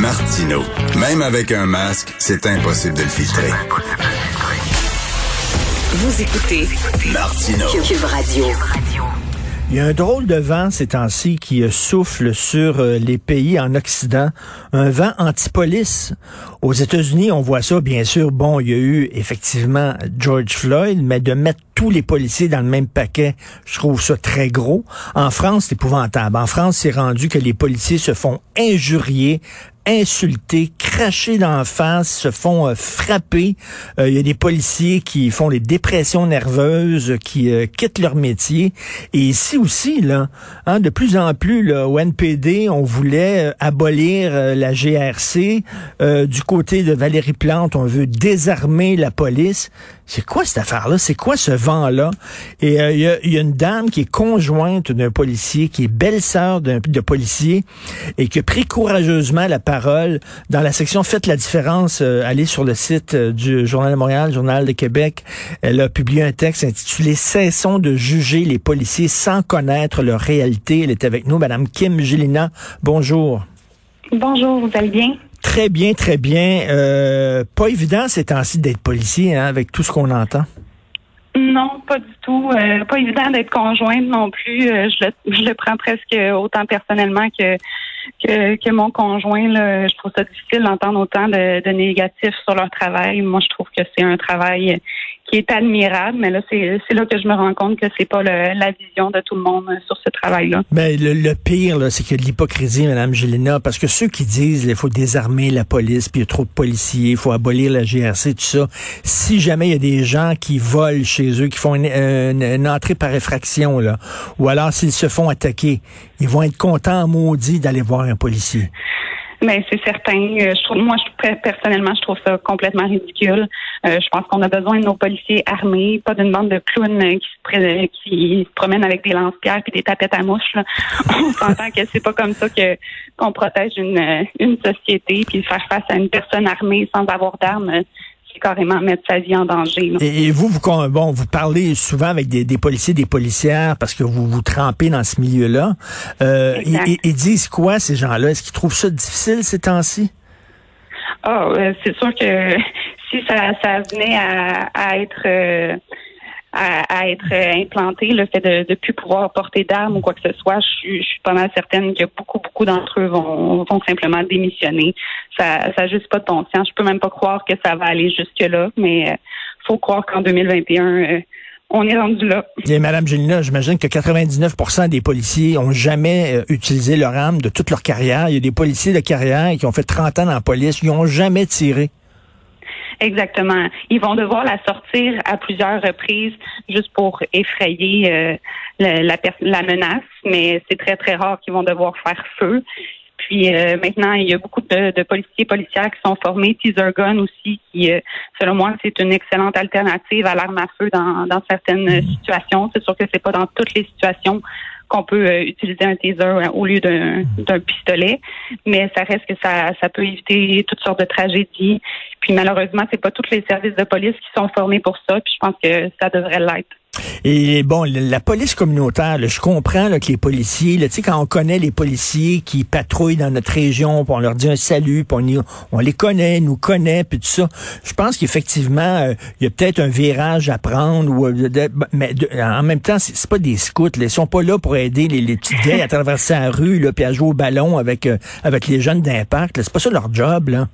Martino. Même avec un masque, c'est impossible de le filtrer. Vous écoutez Martino. Cube Radio. Il y a un drôle de vent ces temps-ci qui euh, souffle sur euh, les pays en Occident, un vent anti-police. Aux États-Unis, on voit ça, bien sûr. Bon, il y a eu effectivement George Floyd, mais de mettre tous les policiers dans le même paquet, je trouve ça très gros. En France, c'est épouvantable. En France, c'est rendu que les policiers se font injurier, insultés, crachés d'en face, se font euh, frapper. Euh, il y a des policiers qui font des dépressions nerveuses, qui euh, quittent leur métier. Et ici aussi, là, hein, de plus en plus, là, au NPD, on voulait abolir la GRC. du côté de Valérie Plante, on veut désarmer la police. C'est quoi cette affaire-là? C'est quoi ce vent-là? Et il y, a, une dame qui est conjointe d'un policier, qui est belle-sœur d'un policier, et qui a pris courageusement la parole dans la section Faites la différence. Euh, allez sur le site euh, du Journal de Montréal, Journal de Québec. Elle a publié un texte intitulé Cessons de juger les policiers sans connaître leur réalité. Elle est avec nous, Madame Kim Gélina. Bonjour. Bonjour, vous allez bien? Très bien, très bien. Euh, pas évident ces temps-ci d'être policier, hein, avec tout ce qu'on entend. Non, pas du tout. Euh, pas évident d'être conjointe non plus. Euh, je, le, je le prends presque autant personnellement que que, que mon conjoint. Là, je trouve ça difficile d'entendre autant de, de négatifs sur leur travail. Moi, je trouve que c'est un travail qui est admirable, mais là, c'est là que je me rends compte que c'est pas le, la vision de tout le monde sur ce travail-là. Mais le, le pire, c'est que l'hypocrisie, Mme Gélina, parce que ceux qui disent qu'il faut désarmer la police, puis il y a trop de policiers, il faut abolir la GRC, tout ça, si jamais il y a des gens qui volent chez eux, qui font une, une, entrée par effraction, là, ou alors s'ils se font attaquer, ils vont être contents, maudits, d'aller voir un policier. Mais c'est certain. Euh, je trouve, moi, je, personnellement, je trouve ça complètement ridicule. Euh, je pense qu'on a besoin de nos policiers armés, pas d'une bande de clowns qui se, qui se promènent avec des lance-pierres et des tapettes à mouches. On s'entend que c'est pas comme ça que qu'on protège une, une société. Puis faire face à une personne armée sans avoir d'armes, carrément mettre sa vie en danger. Et, vous, vous, bon, vous parlez souvent avec des, des, policiers, des policières, parce que vous vous trempez dans ce milieu-là. Euh, ils, disent quoi, ces gens-là? Est-ce qu'ils trouvent ça difficile ces temps-ci? Ah, c'est sûr que si ça, ça venait à, à être... Euh, à, être implanté, le fait de ne plus pouvoir porter d'armes ou quoi que ce soit, je, suis pas mal certaine que beaucoup, beaucoup d'entre eux vont, simplement démissionner. Ça ça juste pas de bon sens. Je peux même pas croire que ça va aller jusque-là, mais euh, faut croire qu'en 2021, euh, on est rendu là. Et Madame Gélina, j'imagine que 99% des policiers ont jamais euh, utilisé leur arme de toute leur carrière. Il y a des policiers de carrière qui ont fait 30 ans dans la police, ils ont jamais tiré. Exactement. Ils vont devoir la sortir à plusieurs reprises juste pour effrayer euh, la, la, menace, mais c'est très, très rare qu'ils vont devoir faire feu. Puis euh, maintenant, il y a beaucoup de, de, policiers policières qui sont formés, teaser gun aussi, qui, euh, selon moi, c'est une excellente alternative à l'arme à feu dans, dans certaines situations. C'est sûr que c'est pas dans toutes les situations qu'on peut euh, utiliser un taser au lieu d'un pistolet, mais ça reste que ça, ça peut éviter toutes sortes de tragédies. Puis malheureusement, c'est pas tous les services de police qui sont formés pour ça. Puis je pense que ça devrait l'être. Et bon, la police communautaire, je comprends que les policiers, tu sais, quand on connaît les policiers qui patrouillent dans notre région, on leur dit un salut, on, on, les connaît, nous connaît, puis tout ça. Je pense qu'effectivement, euh, il y a peut-être un virage à prendre, euh, mais en même temps, c'est pas des scouts. Là. Ils sont pas là pour aider les, les gars à traverser la rue, là, puis à jouer au ballon avec euh, avec les jeunes d'impact. C'est pas ça leur job, là.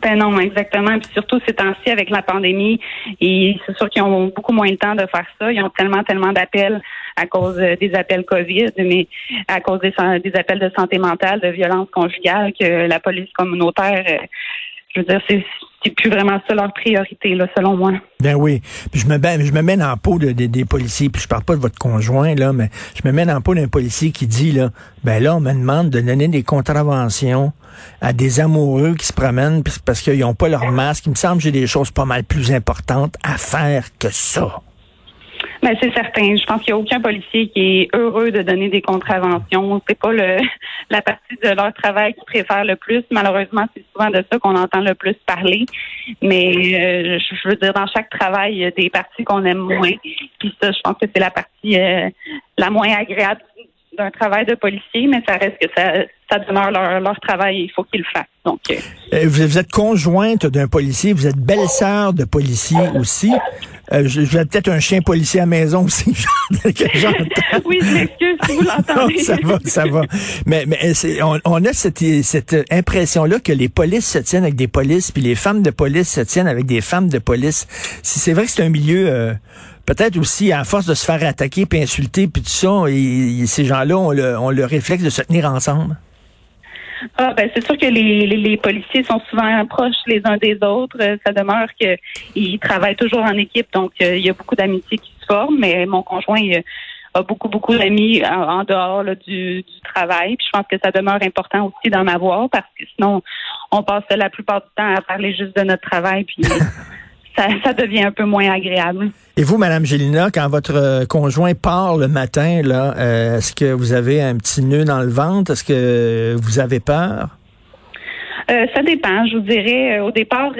Ben non, exactement. Puis surtout ces temps-ci avec la pandémie, et c'est sûr qu'ils ont beaucoup moins de temps de faire ça. Ils ont tellement, tellement d'appels à cause des appels COVID, mais à cause des, des appels de santé mentale, de violence conjugale, que la police communautaire, euh, je veux dire, c'est c'est plus vraiment ça leur priorité, là, selon moi. Ben oui. Puis je me, ben, je me dans la peau de, des policiers, puis je parle pas de votre conjoint, là, mais je me dans la peau d'un policier qui dit, là, ben là, on me demande de donner des contraventions à des amoureux qui se promènent parce qu'ils n'ont pas leur masque. Il me semble que j'ai des choses pas mal plus importantes à faire que ça. Ben, c'est certain. Je pense qu'il n'y a aucun policier qui est heureux de donner des contraventions. C'est pas le la partie de leur travail qu'ils préfèrent le plus. Malheureusement, c'est souvent de ça qu'on entend le plus parler. Mais euh, je veux dire, dans chaque travail, il y a des parties qu'on aime moins. Puis ça, je pense que c'est la partie euh, la moins agréable d'un travail de policier, mais ça reste que ça, ça demeure leur, leur travail, il faut qu'ils le fassent. Donc, vous, êtes conjointe d'un policier, vous êtes belle-sœur de policier aussi. Euh, j'ai peut-être un chien policier à la maison aussi. oui, je m'excuse si vous l'entendez. ça va, ça va. Mais, mais on, on, a cette, cette impression-là que les polices se tiennent avec des polices, puis les femmes de police se tiennent avec des femmes de police. Si c'est vrai que c'est un milieu... Euh, peut-être aussi à force de se faire attaquer puis insulter puis tout ça, et, ces gens-là ont le, ont le réflexe de se tenir ensemble. Ah, ben c'est sûr que les, les, policiers sont souvent proches les uns des autres. Euh, ça demeure qu'ils travaillent toujours en équipe, donc euh, il y a beaucoup d'amitié qui se forment. Mais mon conjoint a beaucoup, beaucoup d'amis en, dehors du, du, travail. Puis je pense que ça demeure important aussi d'en avoir parce que sinon, on passe la plupart du temps à parler juste de notre travail. Puis ça, devient un peu moins agréable. Et vous, Madame Gélina, quand votre euh, conjoint part le matin, là, euh, est-ce que vous avez un petit nœud dans le ventre? Est-ce que vous avez peur? Euh, ça dépend. Je vous dirais, au départ,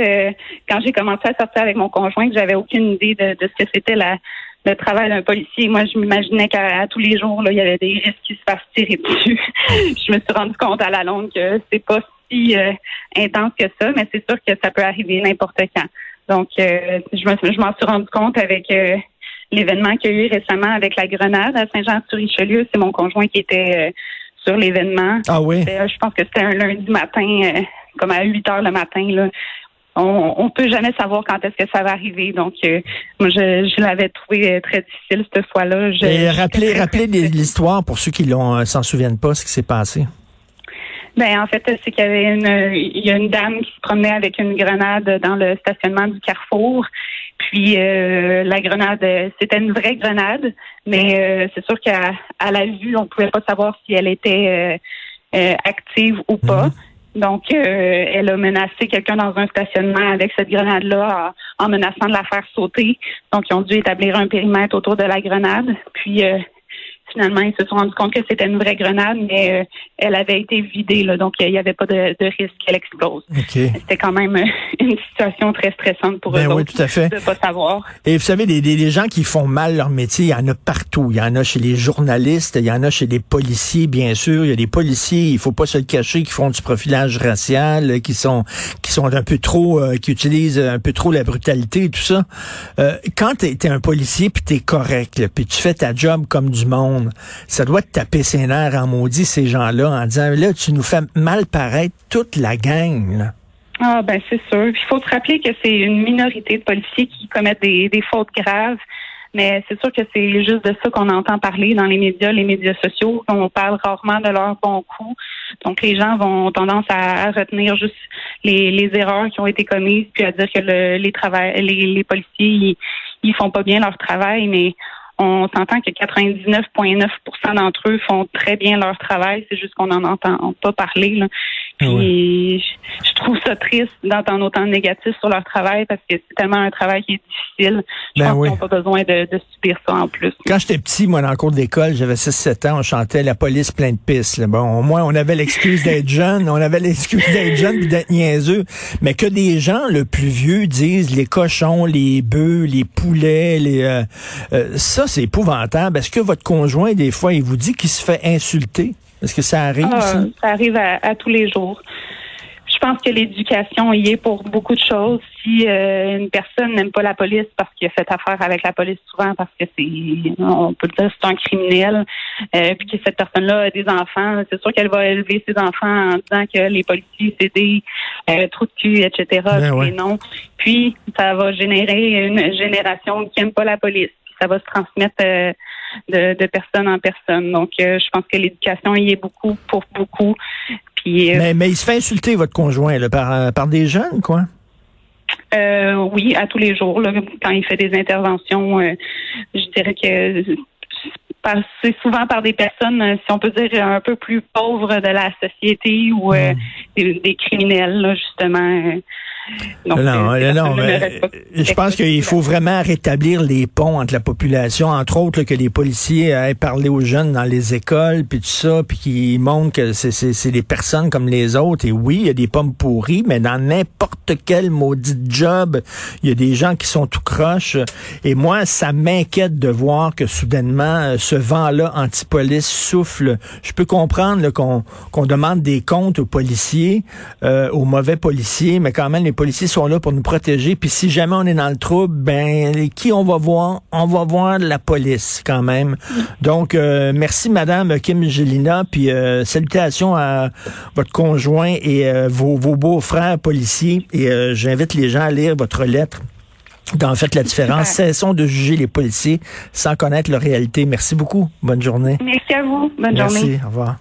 quand j'ai commencé à sortir avec mon conjoint, j'avais aucune idée de, ce que c'était la, le travail d'un policier. Moi, je m'imaginais qu'à tous les jours, là, il y avait des risques qui se fassent tirer dessus. je me suis rendu compte à la longue que c'est pas si intense que ça, mais c'est sûr que ça peut arriver n'importe quand. Donc, euh, je, me, je m'en suis rendu compte avec euh, l'événement qu'il y a eu récemment avec la grenade à Saint-Jean-sur-Richelieu. C'est mon conjoint qui était euh, sur l'événement. Ah oui? je pense que c'était un lundi matin, comme à 8 heures le matin. Là. On, ne peut jamais savoir quand est-ce que ça va arriver. Donc, moi, je, je l'avais trouvé très difficile cette fois-là. Et rappelez, rappelez l'histoire pour ceux qui l'ont s'en souviennent pas, ce qui s'est passé. Ben en fait, c'est qu'il y avait une il y a une dame qui se promenait avec une grenade dans le stationnement du Carrefour. Puis euh, la grenade, c'était une vraie grenade, mais euh, c'est sûr qu'à à la vue, on pouvait pas savoir si elle était euh, active ou pas. Mhm. Donc, elle a menacé quelqu'un dans un stationnement avec cette grenade-là en, en, menaçant de la faire sauter. Donc, ils ont dû établir un périmètre autour de la grenade. Puis, Finalement, ils se sont rendus compte que c'était une vraie grenade, mais euh, elle avait été vidée, là, donc il n'y avait pas de, risque qu'elle explose. C'était quand même euh, une situation très stressante pour ben eux oui, tout à fait. de pas savoir. Et vous savez, des, gens qui font mal leur métier, il y en a partout. Il y en a chez les journalistes, il y en a chez les policiers, bien sûr. Il y a des policiers, il faut pas se le cacher, qui font du profilage racial, qui sont qui sont un peu trop, euh, qui utilisent un peu trop la brutalité et tout ça. quand tu es, un policier puis tu es correct, puis tu fais ta job comme du monde, ça doit te taper ses nerfs en maudit, ces gens-là, en disant, là, tu nous fais mal paraître toute la gang. Ah, ben c'est sûr. Il faut se rappeler que c'est une minorité de policiers qui commettent des, fautes graves. Mais c'est sûr que c'est juste de ça qu'on entend parler dans les médias, les médias sociaux. On parle rarement de leurs bons coups. Donc les gens vont tendance à, retenir juste les, erreurs qui ont été commises, puis à dire que les, les, policiers ils, ils font pas bien leur travail. Mais on s'entend que 99,9% d'entre eux font très bien leur travail. C'est juste qu'on n'en entend pas parler. Là. Puis je, trouve ça triste d'entendre autant de négatifs sur leur travail parce que c'est tellement un travail qui est difficile. Je ben pense qu'ils n'ont pas besoin de, subir ça en plus. Quand j'étais petit, moi, dans le cours d'école, j'avais 6-7 ans, on chantait La police plein de pistes. Bon, au moins, on avait l'excuse d'être jeune, on avait l'excuse d'être jeune et d'être niaiseux. Mais que des gens, le plus vieux, disent les cochons, les bœufs, les poulets, les euh, euh, ça, c'est épouvantable. Est-ce que votre conjoint, des fois, il vous dit qu'il se fait insulter? Est-ce que ça arrive? Ah, ça? arrive à, tous les jours. Je pense que l'éducation y est pour beaucoup de choses. Si euh, une personne n'aime pas la police parce qu'il a fait affaire avec la police souvent parce que c'est, on peut dire, c'est un criminel, euh, puis que cette personne-là a des enfants, c'est sûr qu'elle va élever ses enfants en disant que les policiers c'est des euh, trous de cul, etc. Ben non. Puis ça va générer une génération qui n'aime pas la police. Ça va se transmettre de, personne en personne. Donc, euh, je pense que l'éducation y est beaucoup pour beaucoup. Puis, euh, mais, il se fait insulter, votre conjoint, là, par, euh, par des jeunes, quoi? oui, à tous les jours. Là, quand il fait des interventions, je dirais que c'est souvent par des personnes, si on peut dire, un peu plus pauvres de la société ou hmm. des, criminels, justement. Donc, non, euh, non, mais, je pense qu'il faut vraiment rétablir les ponts entre la population, entre autres là, que les policiers aient parlé aux jeunes dans les écoles, puis tout ça, puis qu'ils montrent que c'est- c'est c'est des personnes comme les autres. Et oui, il y a des pommes pourries, mais dans n'importe quel maudit job, il y a des gens qui sont tout croches. Et moi, ça m'inquiète de voir que soudainement, euh, ce vent-là anti-police souffle. Je peux comprendre là, qu'on qu'on demande des comptes aux policiers, euh, aux mauvais policiers, mais quand même, les policiers sont là pour nous protéger. Puis si jamais on est dans le trouble, ben qui on va voir? On va voir la police quand même. Donc, euh, merci Madame Kim Gelina, puis euh, salutations à votre conjoint et euh, vos, vos beaux-frères policiers. Et euh, j'invite les gens à lire votre lettre. Dans Faites la différence. Super. Cessons de juger les policiers sans connaître leur réalité. Merci beaucoup. Bonne journée. Merci à vous. Bonne Merci. journée. Au revoir.